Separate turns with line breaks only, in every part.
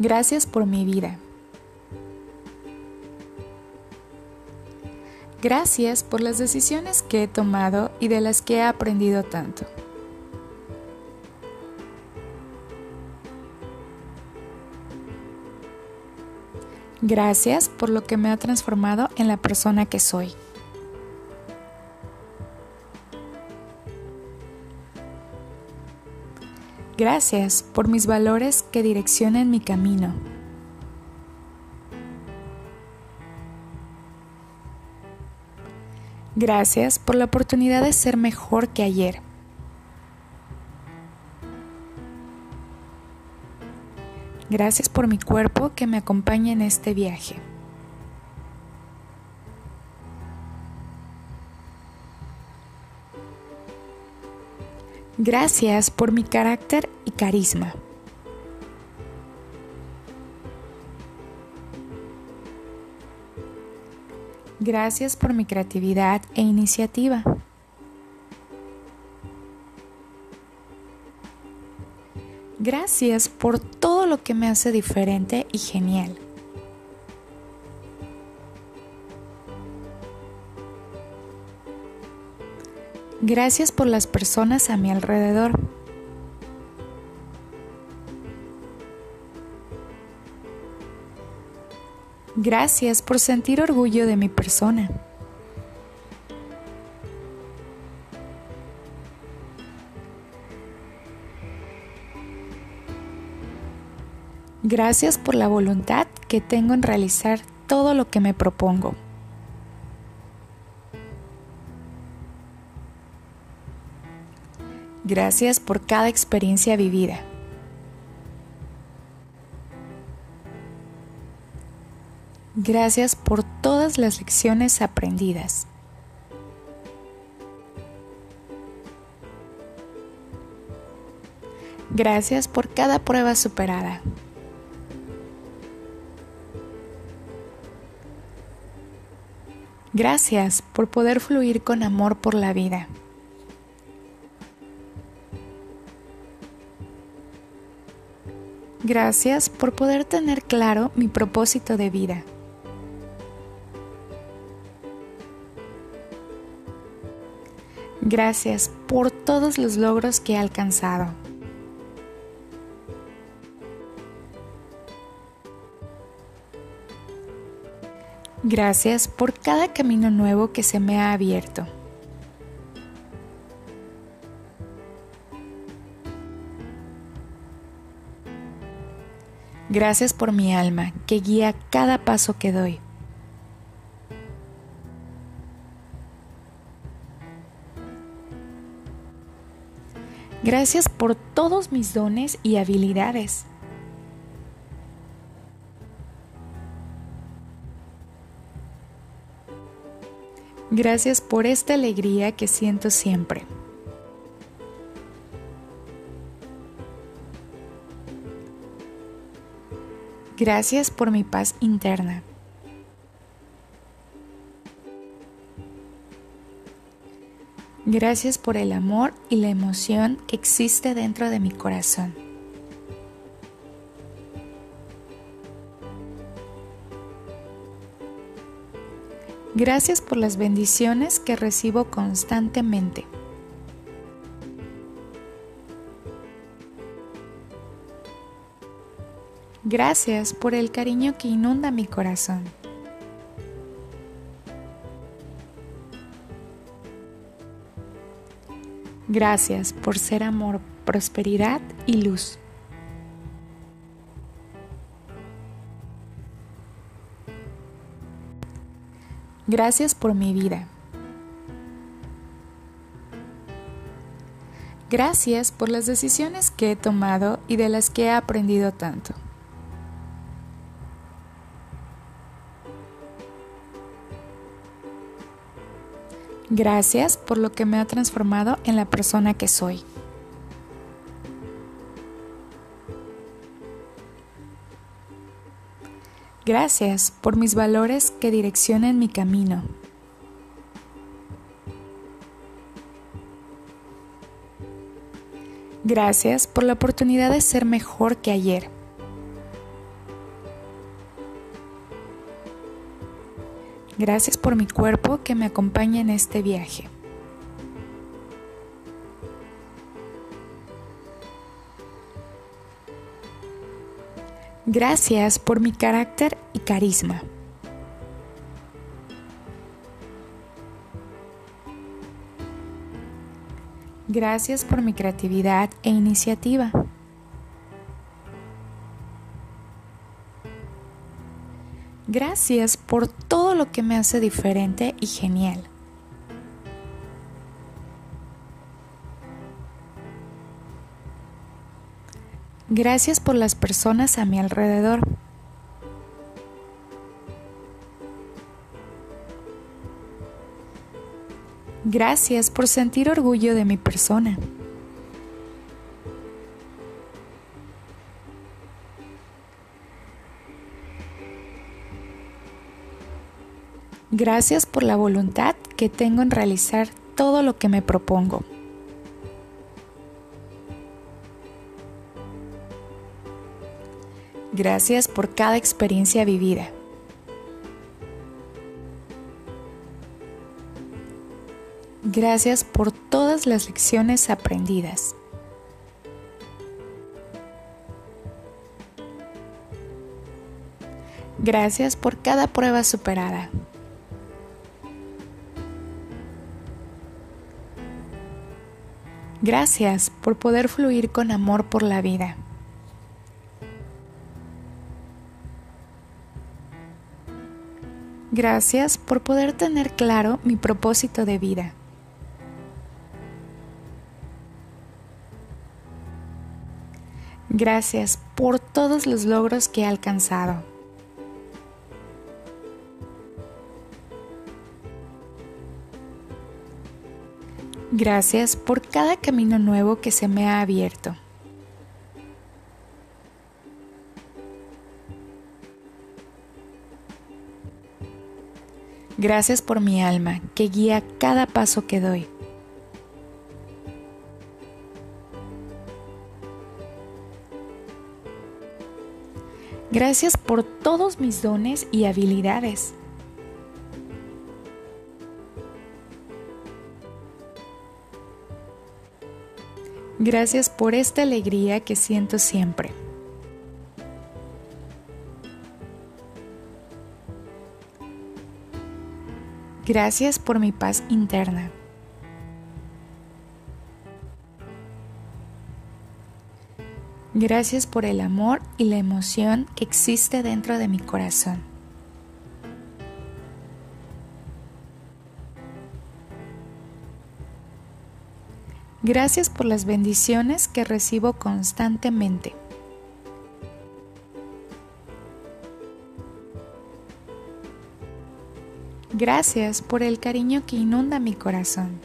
Gracias por mi vida. Gracias por las decisiones que he tomado y de las que he aprendido tanto. Gracias por lo que me ha transformado en la persona que soy. Gracias por mis valores que direccionan mi camino. Gracias por la oportunidad de ser mejor que ayer. Gracias por mi cuerpo que me acompaña en este viaje. Gracias por mi carácter y carisma. Gracias por mi creatividad e iniciativa. Gracias por todo lo que me hace diferente y genial. Gracias por las personas a mi alrededor. Gracias por sentir orgullo de mi persona. Gracias por la voluntad que tengo en realizar todo lo que me propongo. Gracias por cada experiencia vivida. Gracias por todas las lecciones aprendidas. Gracias por cada prueba superada. Gracias por poder fluir con amor por la vida. Gracias por poder tener claro mi propósito de vida. Gracias por todos los logros que he alcanzado. Gracias por cada camino nuevo que se me ha abierto. Gracias por mi alma que guía cada paso que doy. Gracias por todos mis dones y habilidades. Gracias por esta alegría que siento siempre. Gracias por mi paz interna. Gracias por el amor y la emoción que existe dentro de mi corazón. Gracias por las bendiciones que recibo constantemente. Gracias por el cariño que inunda mi corazón. Gracias por ser amor, prosperidad y luz. Gracias por mi vida. Gracias por las decisiones que he tomado y de las que he aprendido tanto. Gracias por lo que me ha transformado en la persona que soy. Gracias por mis valores que direccionan mi camino. Gracias por la oportunidad de ser mejor que ayer. Gracias por mi cuerpo que me acompaña en este viaje. Gracias por mi carácter y carisma. Gracias por mi creatividad e iniciativa. Gracias por todo lo que me hace diferente y genial. Gracias por las personas a mi alrededor. Gracias por sentir orgullo de mi persona. Gracias por la voluntad que tengo en realizar todo lo que me propongo. Gracias por cada experiencia vivida. Gracias por todas las lecciones aprendidas. Gracias por cada prueba superada. Gracias por poder fluir con amor por la vida. Gracias por poder tener claro mi propósito de vida. Gracias por todos los logros que he alcanzado. Gracias por cada camino nuevo que se me ha abierto. Gracias por mi alma que guía cada paso que doy. Gracias por todos mis dones y habilidades. Gracias por esta alegría que siento siempre. Gracias por mi paz interna. Gracias por el amor y la emoción que existe dentro de mi corazón. Gracias por las bendiciones que recibo constantemente. Gracias por el cariño que inunda mi corazón.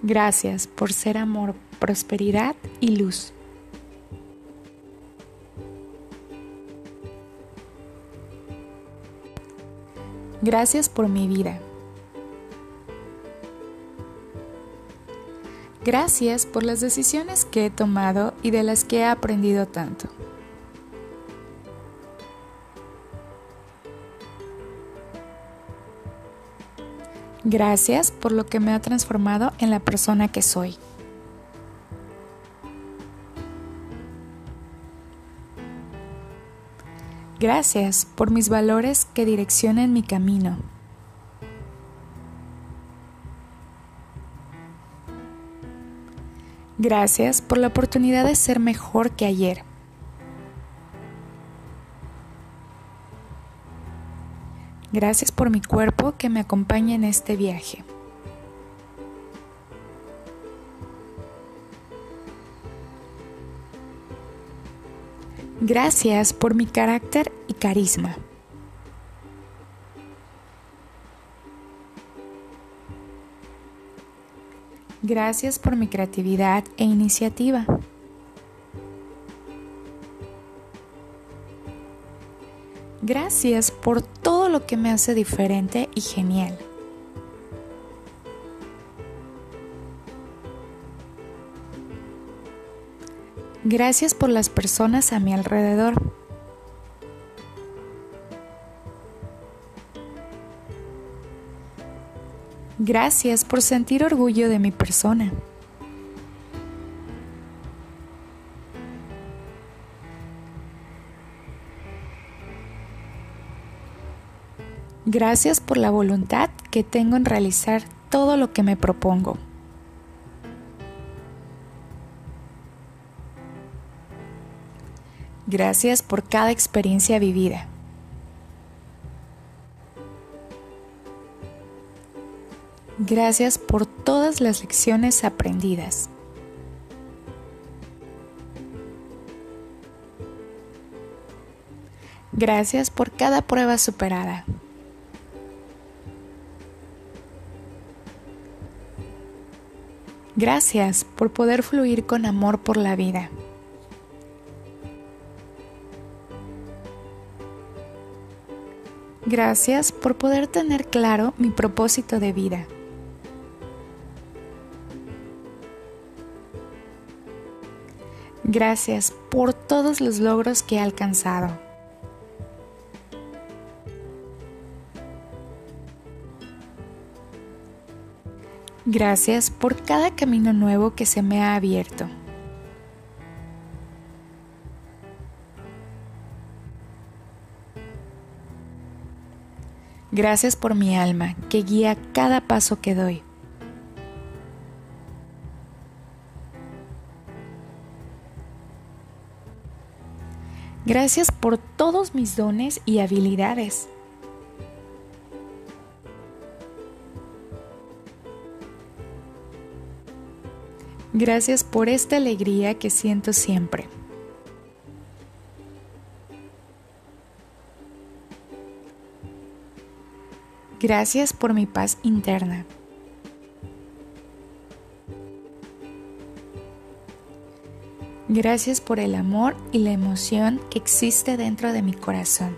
Gracias por ser amor, prosperidad y luz. Gracias por mi vida. Gracias por las decisiones que he tomado y de las que he aprendido tanto. Gracias por lo que me ha transformado en la persona que soy. Gracias por mis valores que direccionan mi camino. Gracias por la oportunidad de ser mejor que ayer. Gracias por mi cuerpo que me acompaña en este viaje. Gracias por mi carácter y carisma. Gracias por mi creatividad e iniciativa. Gracias por todo lo que me hace diferente y genial. Gracias por las personas a mi alrededor. Gracias por sentir orgullo de mi persona. Gracias por la voluntad que tengo en realizar todo lo que me propongo. Gracias por cada experiencia vivida. Gracias por todas las lecciones aprendidas. Gracias por cada prueba superada. Gracias por poder fluir con amor por la vida. Gracias por poder tener claro mi propósito de vida. Gracias por todos los logros que he alcanzado. Gracias por cada camino nuevo que se me ha abierto. Gracias por mi alma que guía cada paso que doy. Gracias por todos mis dones y habilidades. Gracias por esta alegría que siento siempre. Gracias por mi paz interna. Gracias por el amor y la emoción que existe dentro de mi corazón.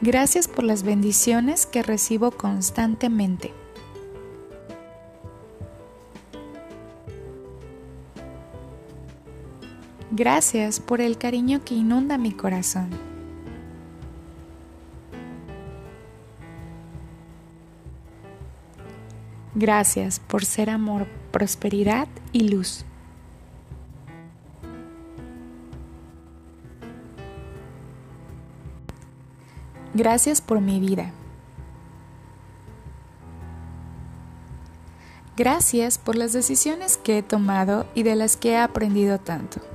Gracias por las bendiciones que recibo constantemente. Gracias por el cariño que inunda mi corazón. Gracias por ser amor, prosperidad y luz. Gracias por mi vida. Gracias por las decisiones que he tomado y de las que he aprendido tanto.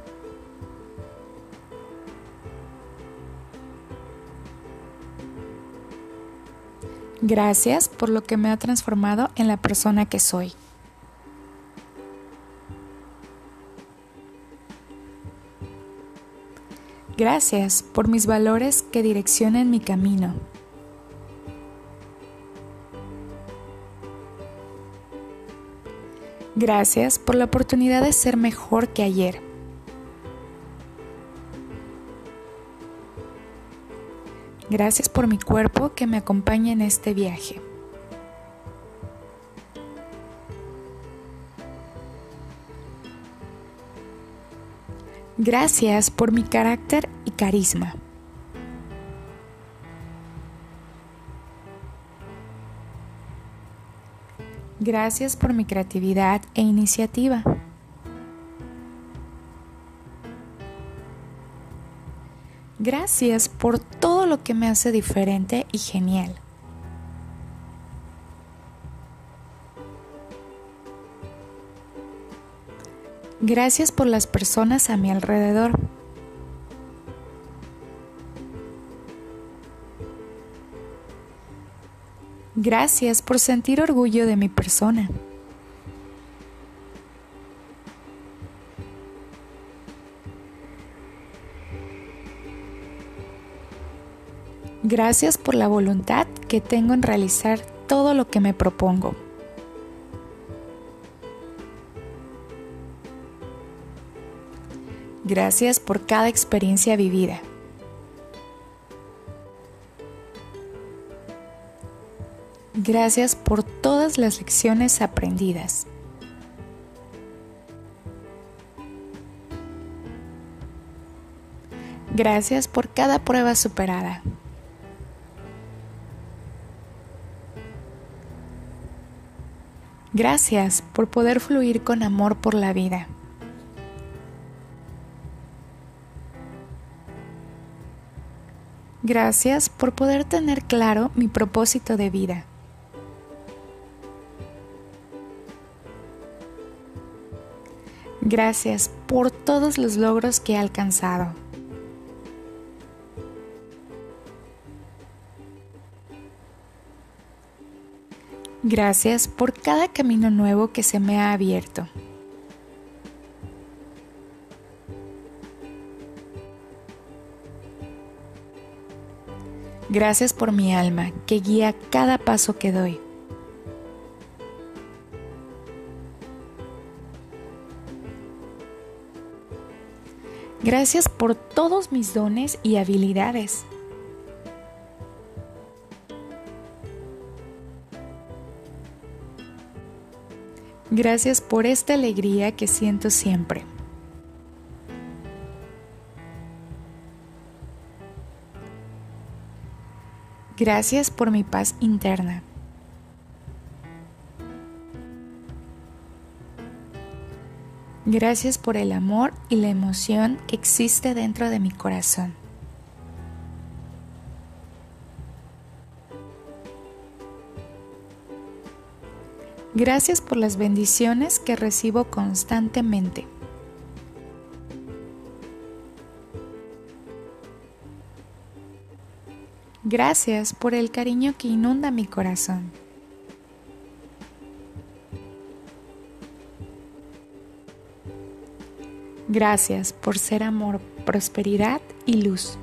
Gracias por lo que me ha transformado en la persona que soy. Gracias por mis valores que direccionen mi camino. Gracias por la oportunidad de ser mejor que ayer. Gracias por mi cuerpo que me acompaña en este viaje. Gracias por mi carácter y carisma. Gracias por mi creatividad e iniciativa. Gracias por todo lo que me hace diferente y genial. Gracias por las personas a mi alrededor. Gracias por sentir orgullo de mi persona. Gracias por la voluntad que tengo en realizar todo lo que me propongo. Gracias por cada experiencia vivida. Gracias por todas las lecciones aprendidas. Gracias por cada prueba superada. Gracias por poder fluir con amor por la vida. Gracias por poder tener claro mi propósito de vida. Gracias por todos los logros que he alcanzado. Gracias por cada camino nuevo que se me ha abierto. Gracias por mi alma que guía cada paso que doy. Gracias por todos mis dones y habilidades. Gracias por esta alegría que siento siempre. Gracias por mi paz interna. Gracias por el amor y la emoción que existe dentro de mi corazón. Gracias por las bendiciones que recibo constantemente. Gracias por el cariño que inunda mi corazón. Gracias por ser amor, prosperidad y luz.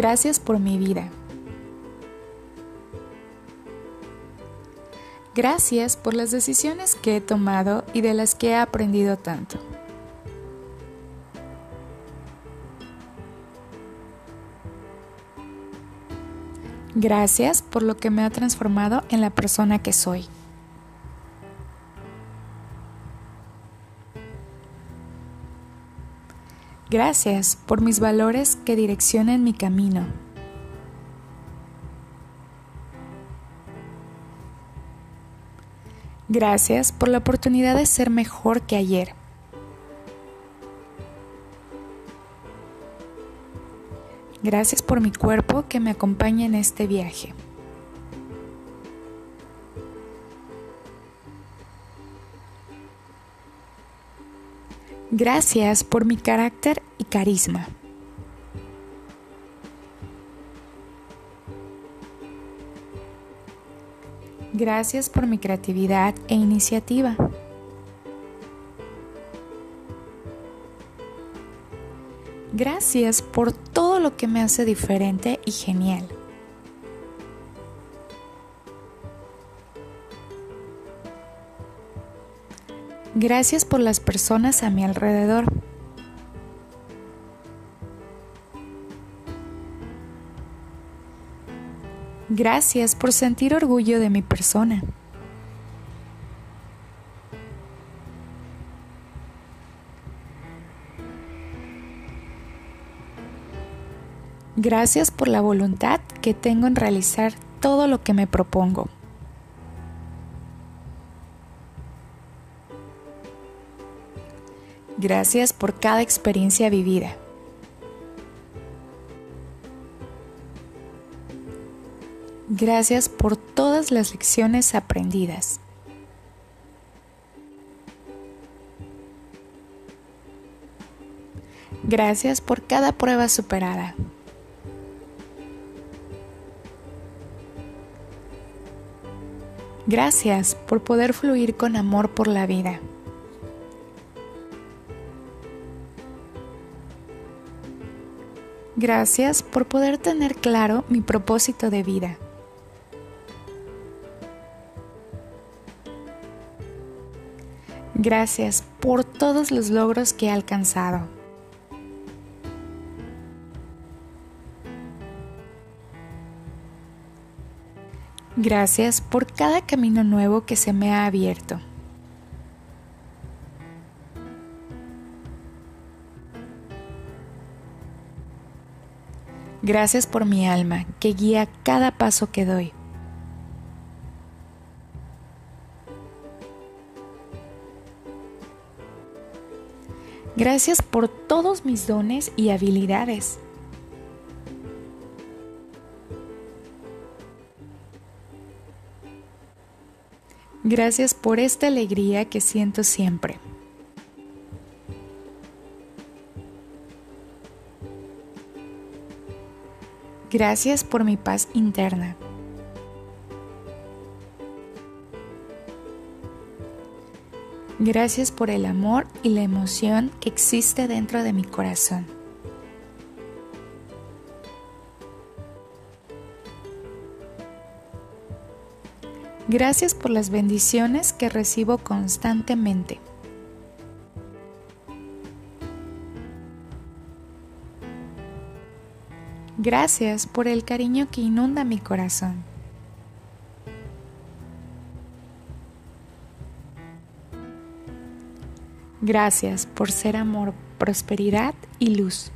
Gracias por mi vida. Gracias por las decisiones que he tomado y de las que he aprendido tanto. Gracias por lo que me ha transformado en la persona que soy. Gracias por mis valores que direccionen mi camino. Gracias por la oportunidad de ser mejor que ayer. Gracias por mi cuerpo que me acompaña en este viaje. Gracias por mi carácter y carisma. Gracias por mi creatividad e iniciativa. Gracias por todo lo que me hace diferente y genial. Gracias por las personas a mi alrededor. Gracias por sentir orgullo de mi persona. Gracias por la voluntad que tengo en realizar todo lo que me propongo. Gracias por cada experiencia vivida. Gracias por todas las lecciones aprendidas. Gracias por cada prueba superada. Gracias por poder fluir con amor por la vida. Gracias por poder tener claro mi propósito de vida. Gracias por todos los logros que he alcanzado. Gracias por cada camino nuevo que se me ha abierto. Gracias por mi alma que guía cada paso que doy. Gracias por todos mis dones y habilidades. Gracias por esta alegría que siento siempre. Gracias por mi paz interna. Gracias por el amor y la emoción que existe dentro de mi corazón. Gracias por las bendiciones que recibo constantemente. Gracias por el cariño que inunda mi corazón. Gracias por ser amor, prosperidad y luz.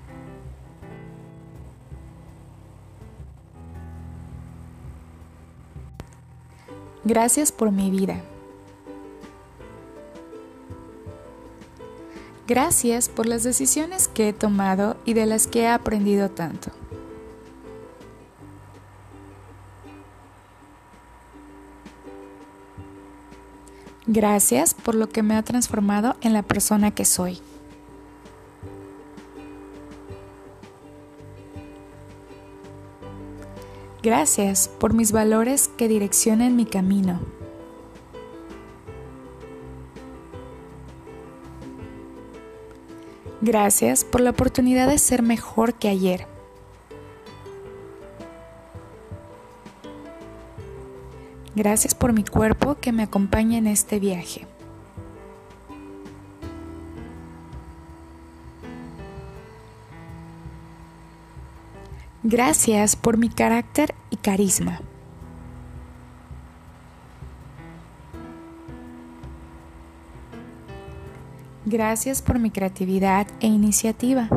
Gracias por mi vida. Gracias por las decisiones que he tomado y de las que he aprendido tanto. Gracias por lo que me ha transformado en la persona que soy. Gracias por mis valores que direccionen mi camino. Gracias por la oportunidad de ser mejor que ayer. Gracias por mi cuerpo que me acompaña en este viaje. Gracias por mi carácter y carisma. Gracias por mi creatividad e iniciativa.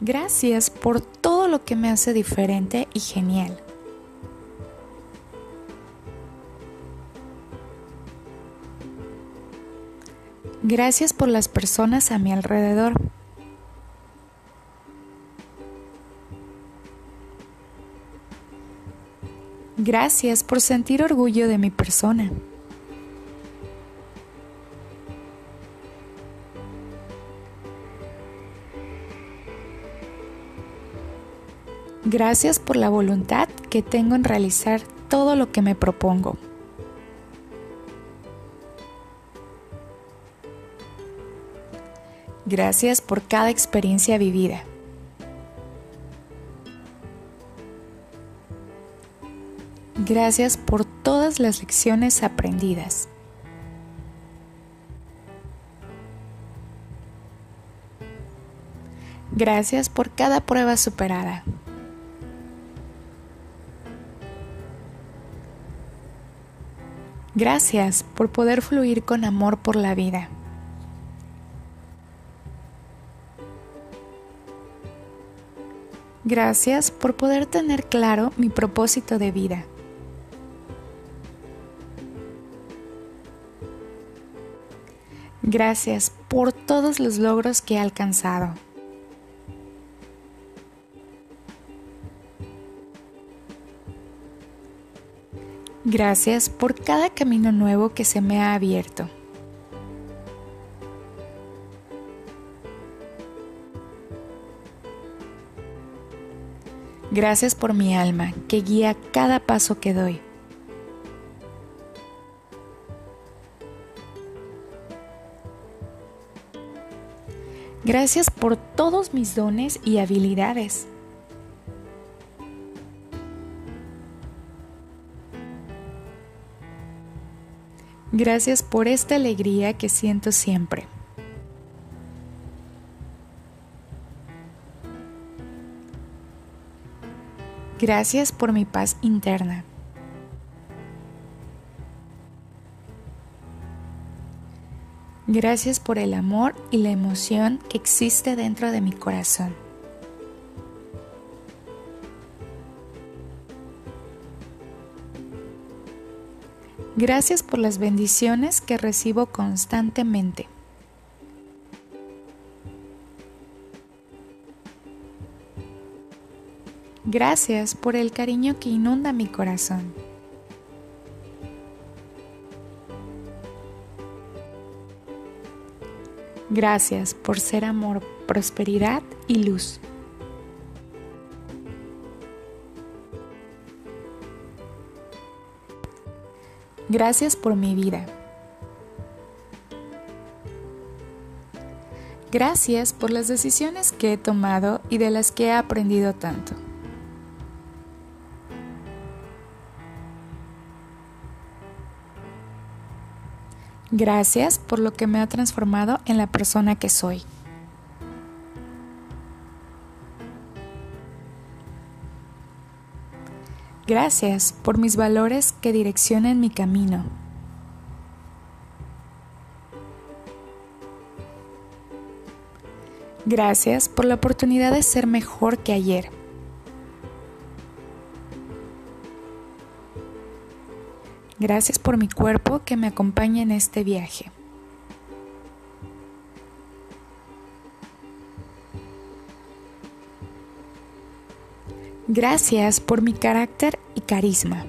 Gracias por todo lo que me hace diferente y genial. Gracias por las personas a mi alrededor. Gracias por sentir orgullo de mi persona. Gracias por la voluntad que tengo en realizar todo lo que me propongo. Gracias por cada experiencia vivida. Gracias por todas las lecciones aprendidas. Gracias por cada prueba superada. Gracias por poder fluir con amor por la vida. Gracias por poder tener claro mi propósito de vida. Gracias por todos los logros que he alcanzado. Gracias por cada camino nuevo que se me ha abierto. Gracias por mi alma que guía cada paso que doy. Gracias por todos mis dones y habilidades. Gracias por esta alegría que siento siempre. Gracias por mi paz interna. Gracias por el amor y la emoción que existe dentro de mi corazón. Gracias por las bendiciones que recibo constantemente. Gracias por el cariño que inunda mi corazón. Gracias por ser amor, prosperidad y luz. Gracias por mi vida. Gracias por las decisiones que he tomado y de las que he aprendido tanto. Gracias por lo que me ha transformado en la persona que soy. Gracias por mis valores que direccionan mi camino. Gracias por la oportunidad de ser mejor que ayer. Gracias por mi cuerpo que me acompaña en este viaje. Gracias por mi carácter y carisma.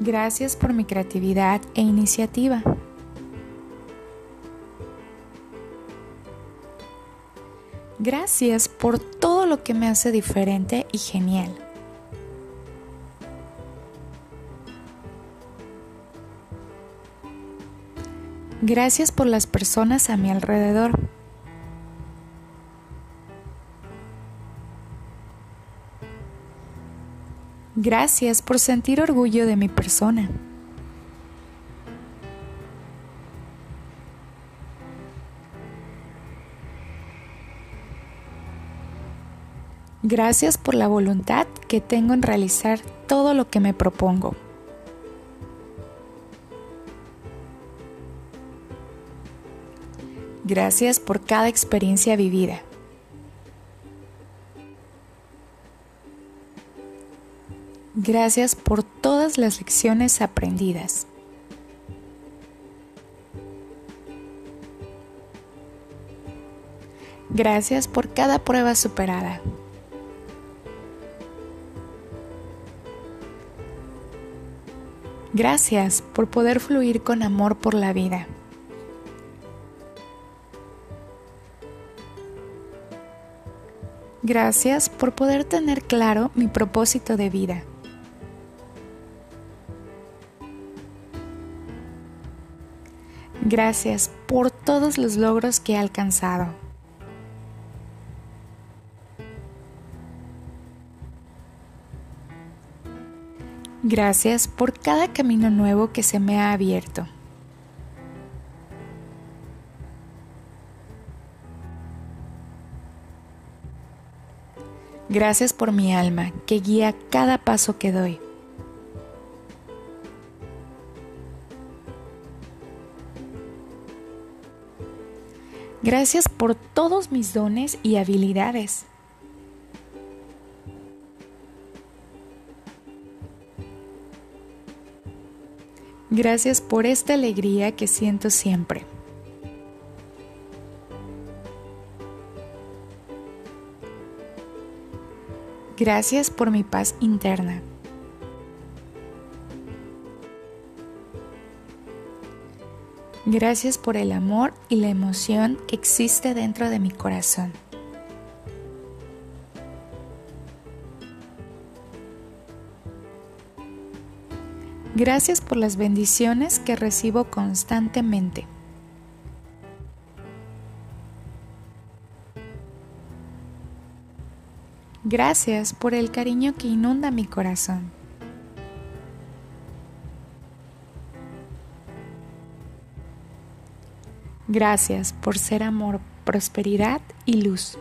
Gracias por mi creatividad e iniciativa. Gracias por todo lo que me hace diferente y genial. Gracias por las personas a mi alrededor. Gracias por sentir orgullo de mi persona. Gracias por la voluntad que tengo en realizar todo lo que me propongo. Gracias por cada experiencia vivida. Gracias por todas las lecciones aprendidas. Gracias por cada prueba superada. Gracias por poder fluir con amor por la vida. Gracias por poder tener claro mi propósito de vida. Gracias por todos los logros que he alcanzado. Gracias por cada camino nuevo que se me ha abierto. Gracias por mi alma que guía cada paso que doy. Gracias por todos mis dones y habilidades. Gracias por esta alegría que siento siempre. Gracias por mi paz interna. Gracias por el amor y la emoción que existe dentro de mi corazón. Gracias por las bendiciones que recibo constantemente. Gracias por el cariño que inunda mi corazón. Gracias por ser amor, prosperidad y luz.